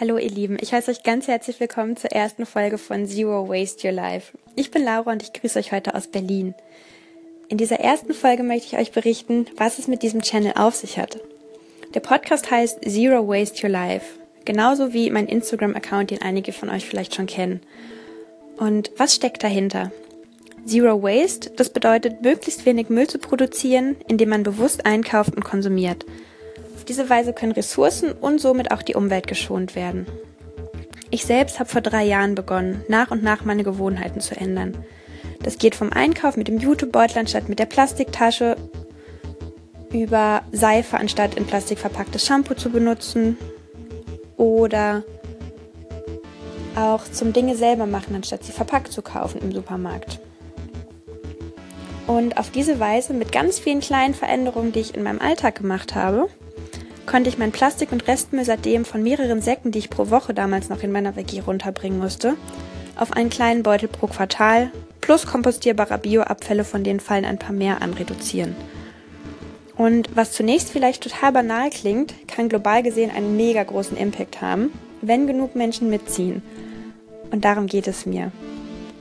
Hallo ihr Lieben, ich heiße euch ganz herzlich willkommen zur ersten Folge von Zero Waste Your Life. Ich bin Laura und ich grüße euch heute aus Berlin. In dieser ersten Folge möchte ich euch berichten, was es mit diesem Channel auf sich hat. Der Podcast heißt Zero Waste Your Life, genauso wie mein Instagram-Account, den einige von euch vielleicht schon kennen. Und was steckt dahinter? Zero Waste, das bedeutet, möglichst wenig Müll zu produzieren, indem man bewusst einkauft und konsumiert – auf diese Weise können Ressourcen und somit auch die Umwelt geschont werden. Ich selbst habe vor drei Jahren begonnen, nach und nach meine Gewohnheiten zu ändern. Das geht vom Einkauf mit dem Jutebeutel anstatt mit der Plastiktasche über Seife anstatt in Plastik verpacktes Shampoo zu benutzen oder auch zum Dinge selber machen, anstatt sie verpackt zu kaufen im Supermarkt. Und auf diese Weise mit ganz vielen kleinen Veränderungen, die ich in meinem Alltag gemacht habe, konnte ich mein Plastik- und Restmüll seitdem von mehreren Säcken, die ich pro Woche damals noch in meiner WG runterbringen musste, auf einen kleinen Beutel pro Quartal plus kompostierbare Bioabfälle, von denen fallen ein paar mehr an, reduzieren. Und was zunächst vielleicht total banal klingt, kann global gesehen einen mega großen Impact haben, wenn genug Menschen mitziehen. Und darum geht es mir.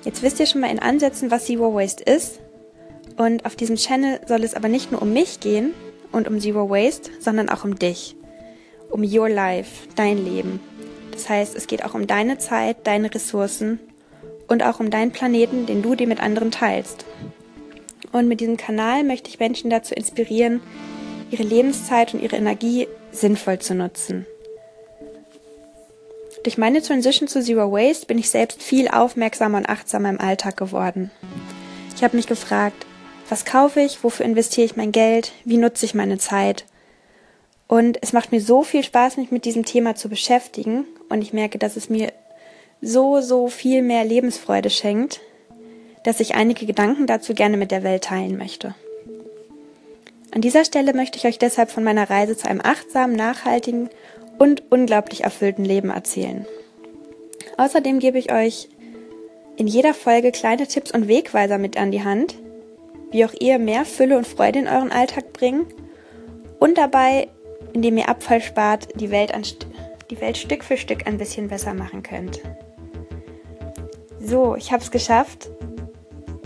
Jetzt wisst ihr schon mal in Ansätzen, was Zero Waste ist. Und auf diesem Channel soll es aber nicht nur um mich gehen, und um Zero Waste, sondern auch um dich. Um Your Life, dein Leben. Das heißt, es geht auch um deine Zeit, deine Ressourcen und auch um deinen Planeten, den du dir mit anderen teilst. Und mit diesem Kanal möchte ich Menschen dazu inspirieren, ihre Lebenszeit und ihre Energie sinnvoll zu nutzen. Durch meine Transition zu Zero Waste bin ich selbst viel aufmerksamer und achtsamer im Alltag geworden. Ich habe mich gefragt, was kaufe ich, wofür investiere ich mein Geld, wie nutze ich meine Zeit. Und es macht mir so viel Spaß, mich mit diesem Thema zu beschäftigen und ich merke, dass es mir so, so viel mehr Lebensfreude schenkt, dass ich einige Gedanken dazu gerne mit der Welt teilen möchte. An dieser Stelle möchte ich euch deshalb von meiner Reise zu einem achtsamen, nachhaltigen und unglaublich erfüllten Leben erzählen. Außerdem gebe ich euch in jeder Folge kleine Tipps und Wegweiser mit an die Hand, wie auch ihr mehr Fülle und Freude in euren Alltag bringen und dabei, indem ihr Abfall spart, die Welt, an, die Welt Stück für Stück ein bisschen besser machen könnt. So, ich habe es geschafft.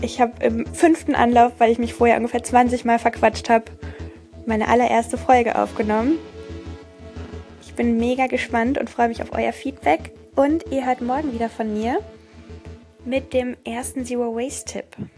Ich habe im fünften Anlauf, weil ich mich vorher ungefähr 20 Mal verquatscht habe, meine allererste Folge aufgenommen. Ich bin mega gespannt und freue mich auf euer Feedback. Und ihr hört morgen wieder von mir mit dem ersten Zero Waste Tipp.